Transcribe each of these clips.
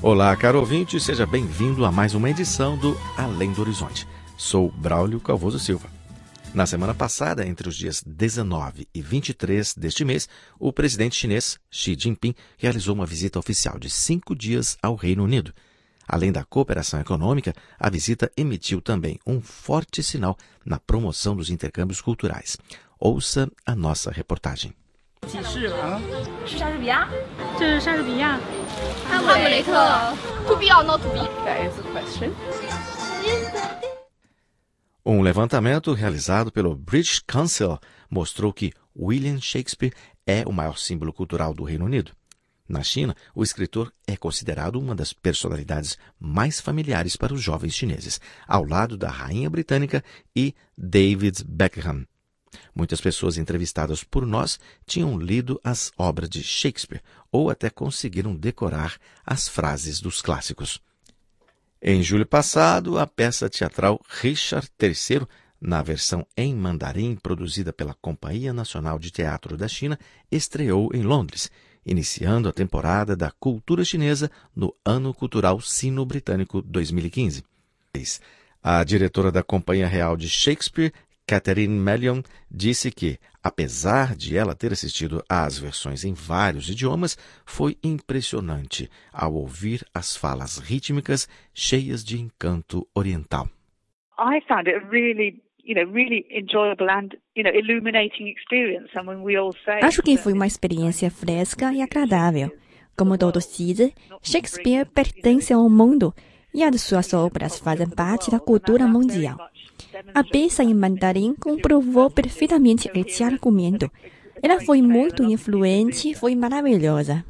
Olá, caro ouvinte, seja bem-vindo a mais uma edição do Além do Horizonte. Sou Braulio Calvoso Silva. Na semana passada, entre os dias 19 e 23 deste mês, o presidente chinês Xi Jinping realizou uma visita oficial de cinco dias ao Reino Unido. Além da cooperação econômica, a visita emitiu também um forte sinal na promoção dos intercâmbios culturais. Ouça a nossa reportagem. Um levantamento realizado pelo British Council mostrou que William Shakespeare é o maior símbolo cultural do Reino Unido. Na China, o escritor é considerado uma das personalidades mais familiares para os jovens chineses, ao lado da rainha britânica e David Beckham. Muitas pessoas entrevistadas por nós tinham lido as obras de Shakespeare ou até conseguiram decorar as frases dos clássicos. Em julho passado, a peça teatral Richard III, na versão em mandarim produzida pela Companhia Nacional de Teatro da China, estreou em Londres, iniciando a temporada da cultura chinesa no Ano Cultural Sino-Britânico 2015. A diretora da Companhia Real de Shakespeare, Catherine Mellion, disse que, apesar de ela ter assistido às versões em vários idiomas, foi impressionante ao ouvir as falas rítmicas cheias de encanto oriental. I found it really, you know, really enjoyable and, you know, illuminating experience. And when we all say Acho que foi uma experiência fresca e agradável. Como todos dizem, Shakespeare pertence ao mundo e as suas obras fazem parte da cultura mundial. A peça em mandarim comprovou perfeitamente esse argumento. Ela foi muito influente, foi maravilhosa.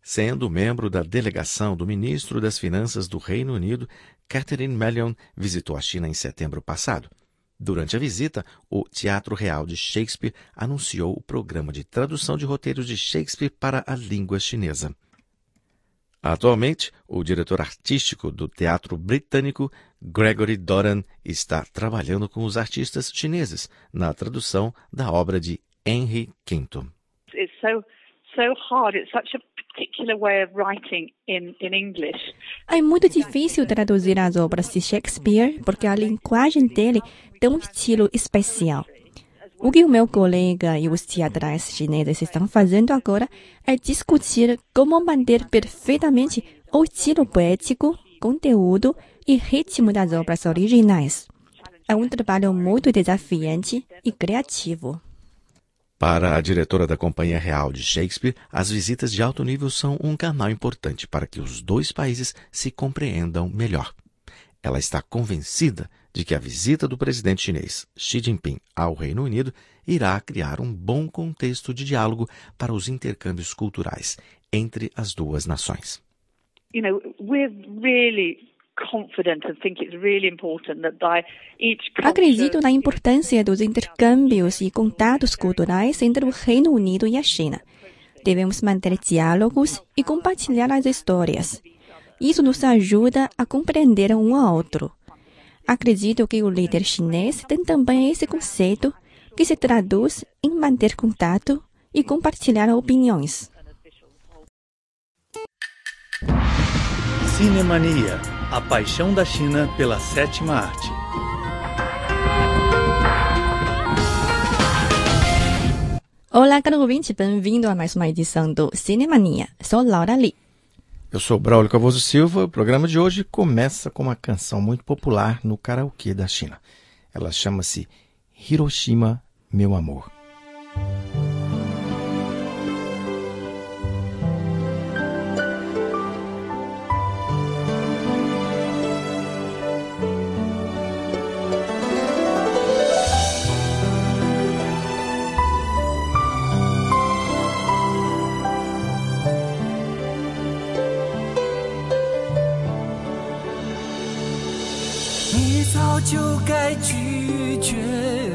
Sendo membro da delegação do ministro das Finanças do Reino Unido, Catherine Mellion visitou a China em setembro passado. Durante a visita, o Teatro Real de Shakespeare anunciou o programa de tradução de roteiros de Shakespeare para a língua chinesa. Atualmente, o diretor artístico do Teatro Britânico, Gregory Doran, está trabalhando com os artistas chineses na tradução da obra de Henry V. it's so so hard. It's such a É muito difícil traduzir as obras de Shakespeare porque a linguagem dele tem um estilo especial. O que o meu colega e os teatrais chineses estão fazendo agora é discutir como manter perfeitamente o estilo poético, conteúdo e ritmo das obras originais. É um trabalho muito desafiante e criativo. Para a diretora da Companhia Real de Shakespeare, as visitas de alto nível são um canal importante para que os dois países se compreendam melhor. Ela está convencida de que a visita do presidente chinês Xi Jinping ao Reino Unido irá criar um bom contexto de diálogo para os intercâmbios culturais entre as duas nações. You know, we're really confident and think it's really important that by each culture- Acredito na importância dos intercâmbios e contatos culturais entre o Reino Unido e a China. Devemos manter diálogos e compartilhar as histórias. Isso nos ajuda a compreender um ao outro. Acredito que o líder chinês tem também esse conceito que se traduz em manter contato e compartilhar opiniões. Cinemania, a paixão da China pela sétima arte. Olá, caro ouvinte, bem-vindo a mais uma edição do Cinemania. Sou Laura Lee. Eu sou Braulio Cavoso Silva. O programa de hoje começa com uma canção muito popular no karaokê da China. Ela chama-se Hiroshima, meu amor. 就该拒绝。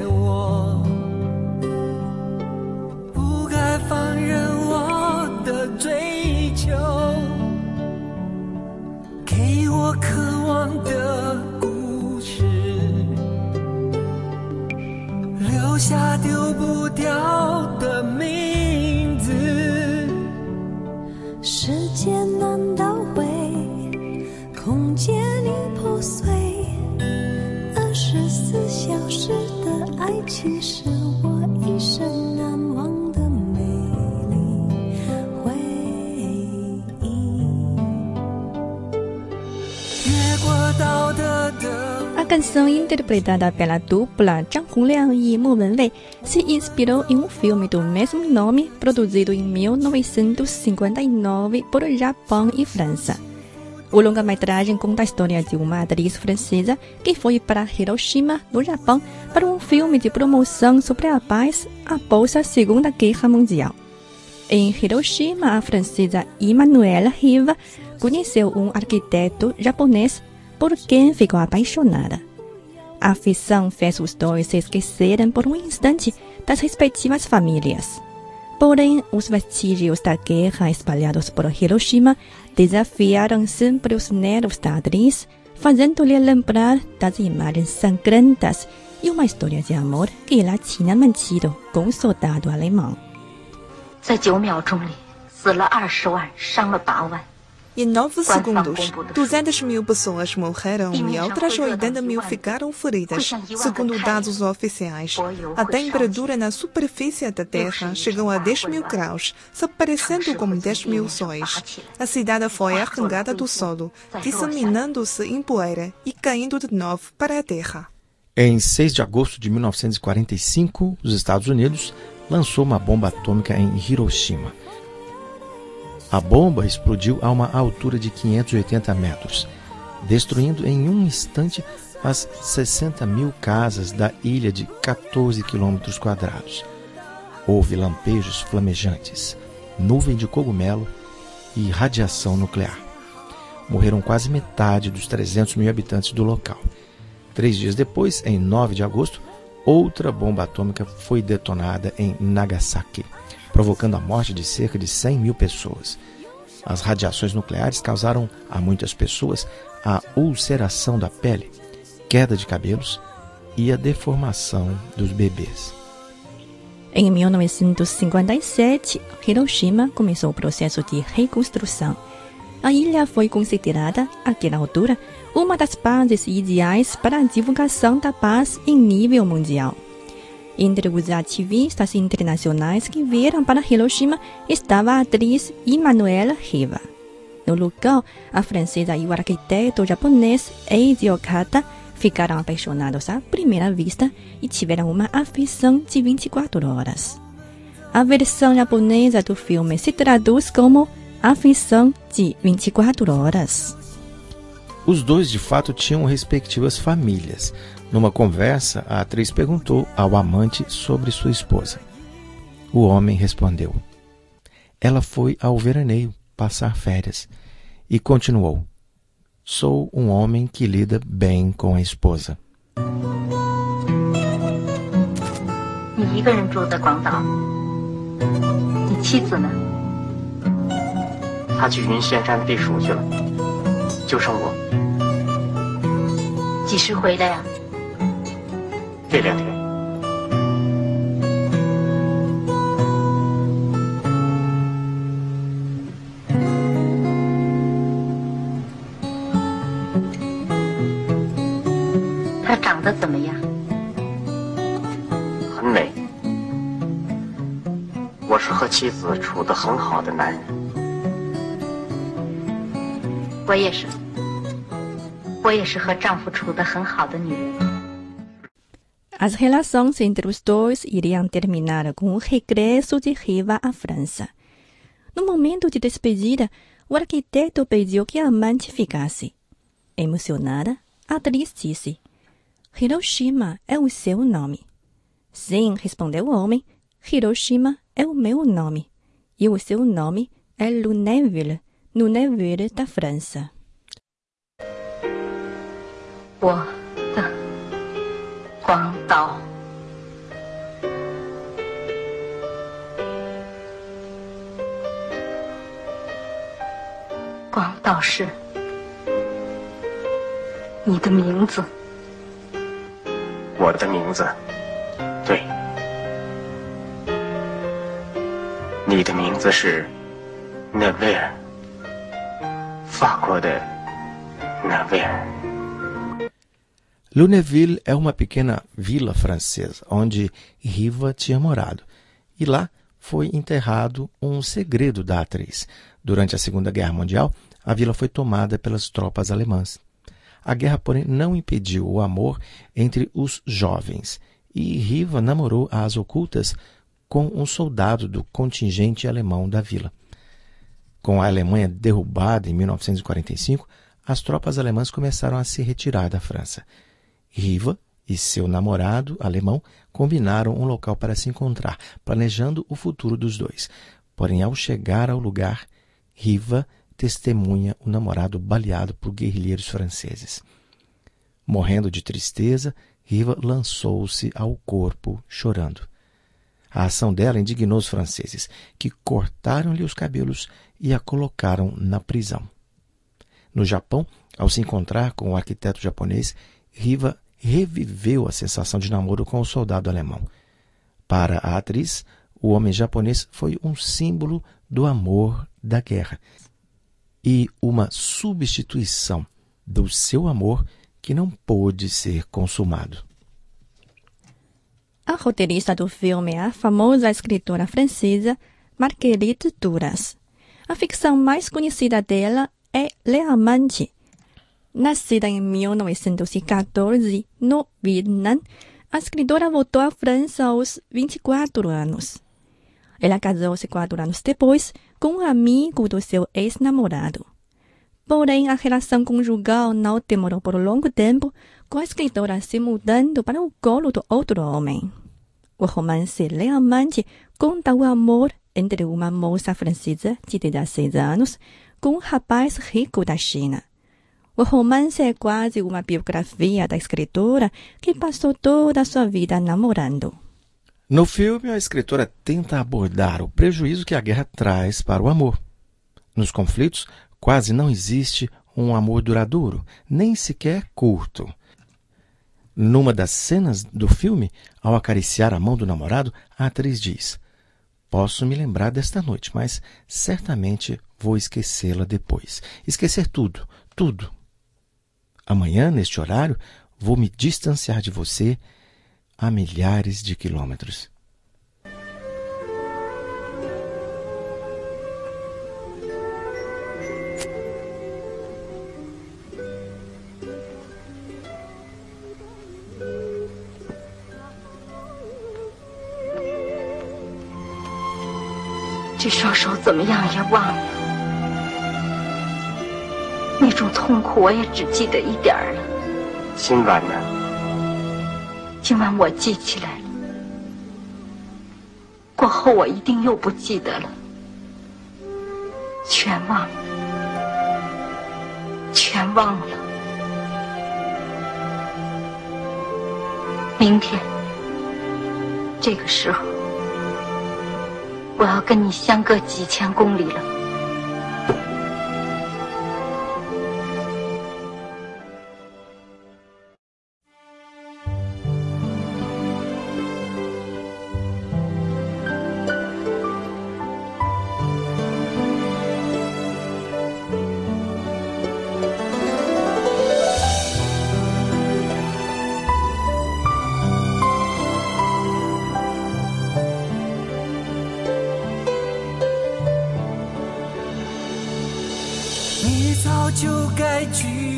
Interpretada pela dupla Zhang Hongliang e Mo Wenwei se inspirou em um filme do mesmo nome produzido em 1959 por Japão e França. O longa-metragem conta a história de uma atriz francesa que foi para Hiroshima, no Japão, para um filme de promoção sobre a paz após a Segunda Guerra Mundial. Em Hiroshima, a francesa Emmanuelle Riva conheceu um arquiteto japonês por quem ficou apaixonada A afeição fez os dois se esquecerem por um instante das respectivas famílias. Porém, os vestígios da guerra espalhados por Hiroshima desafiaram sempre os nervos da atriz, fazendo-lhe lembrar das imagens sangrentas e uma história de amor que ela tinha mantido com o soldado alemão. 在九秒钟里死了二十万，伤了八万。 Em nove segundos, Fang Bombo 200 mil pessoas morreram e outras 80 mil ficaram feridas, segundo dados oficiais. A temperatura na superfície da Terra chegou a 10 mil graus, se parecendo com 10 mil sóis. A cidade foi arrancada do solo, disseminando-se em poeira e caindo de novo para a Terra. Em 6 de agosto de 1945, os Estados Unidos lançou uma bomba atômica em Hiroshima. A bomba explodiu a uma altura de 580 metros, destruindo em um instante as 60 mil casas da ilha de 14 quilômetros quadrados. Houve lampejos flamejantes, nuvem de cogumelo e radiação nuclear. Morreram quase metade dos 300 mil habitantes do local. Três dias depois, em 9 de agosto, outra bomba atômica foi detonada em Nagasaki, provocando a morte de cerca de 100 mil pessoas. As radiações nucleares causaram a muitas pessoas a ulceração da pele, queda de cabelos e a deformação dos bebês. Em 1957, Hiroshima começou o processo de reconstrução. A ilha foi considerada, àquela altura, uma das bases ideais para a divulgação da paz em nível mundial. Entre os ativistas internacionais que vieram para Hiroshima estava a atriz Emmanuelle Riva. No local, a francesa e o arquiteto japonês Eiji Okada ficaram apaixonados à primeira vista e tiveram uma afeição de 24 horas. A versão japonesa do filme se traduz como afeição de 24 horas. Os dois de fato tinham respectivas famílias. Numa conversa, a atriz perguntou ao amante sobre sua esposa. O homem respondeu: Ela foi ao veraneio passar férias e continuou: Sou um homem que lida bem com a esposa. 你一个人住在广岛，你妻子呢？他去云仙山避暑去了，就剩我。几时回来呀、 这两天。他长得怎么样？很美。我是和妻子处得很好的男人。我也是，我也是和丈夫处得很好的女人。As relações entre os dois iriam terminar com o regresso de Riva à França. No momento de despedida, o arquiteto pediu que a amante ficasse. Emocionada, a atriz disse: Hiroshima é o seu nome. Sim, respondeu o homem. Hiroshima é o meu nome. E o seu nome é Lunéville, Lunéville da França. 我光岛光道士你的名字。我的名字。对。你的名字是奈威尔。法国的奈威尔。Lunéville é uma pequena vila francesa onde Riva tinha morado. E lá foi enterrado um segredo da atriz. Durante a Segunda Guerra Mundial, a vila foi tomada pelas tropas alemãs. A guerra, porém, não impediu o amor entre os jovens, e Riva namorou às ocultas com um soldado do contingente alemão da vila. Com a Alemanha derrubada em 1945, as tropas alemãs começaram a se retirar da França. Riva e seu namorado alemão combinaram um local para se encontrar, planejando o futuro dos dois. Porém, ao chegar ao lugar, Riva testemunha o namorado baleado por guerrilheiros franceses. Morrendo de tristeza, Riva lançou-se ao corpo, chorando. A ação dela indignou os franceses, que cortaram-lhe os cabelos e a colocaram na prisão. No Japão, ao se encontrar com o arquiteto japonês, Riva reviveu a sensação de namoro com o soldado alemão. Para a atriz, o homem japonês foi um símbolo do amor da guerra e uma substituição do seu amor que não pôde ser consumado. A roteirista do filme é a famosa escritora francesa Marguerite Duras. A ficção mais conhecida dela é Le Amante. Nascida em 1914 no Vietnã, a escritora voltou à França aos 24 anos. Ela casou-se quatro anos depois com um amigo do seu ex-namorado. Porém, a relação conjugal não demorou por longo tempo, com a escritora se mudando para o colo do outro homem. O romance Le Amante conta o amor entre uma moça francesa de 16 anos com um rapaz rico da China. O romance é quase uma biografia da escritora que passou toda a sua vida namorando. No filme, a escritora tenta abordar o prejuízo que a guerra traz para o amor. Nos conflitos, quase não existe um amor duradouro, nem sequer curto. Numa das cenas do filme, ao acariciar a mão do namorado, a atriz diz: Posso me lembrar desta noite, mas certamente vou esquecê-la depois. Esquecer tudo, tudo. Amanhã, neste horário, vou me distanciar de você a milhares de quilômetros.这双手怎么样也忘了， 那种痛苦我也只记得一点儿了。今晚呢？今晚我记起来了，过后我一定又不记得了，全忘了，全忘了。明天这个时候，我要跟你相隔几千公里了。就该拒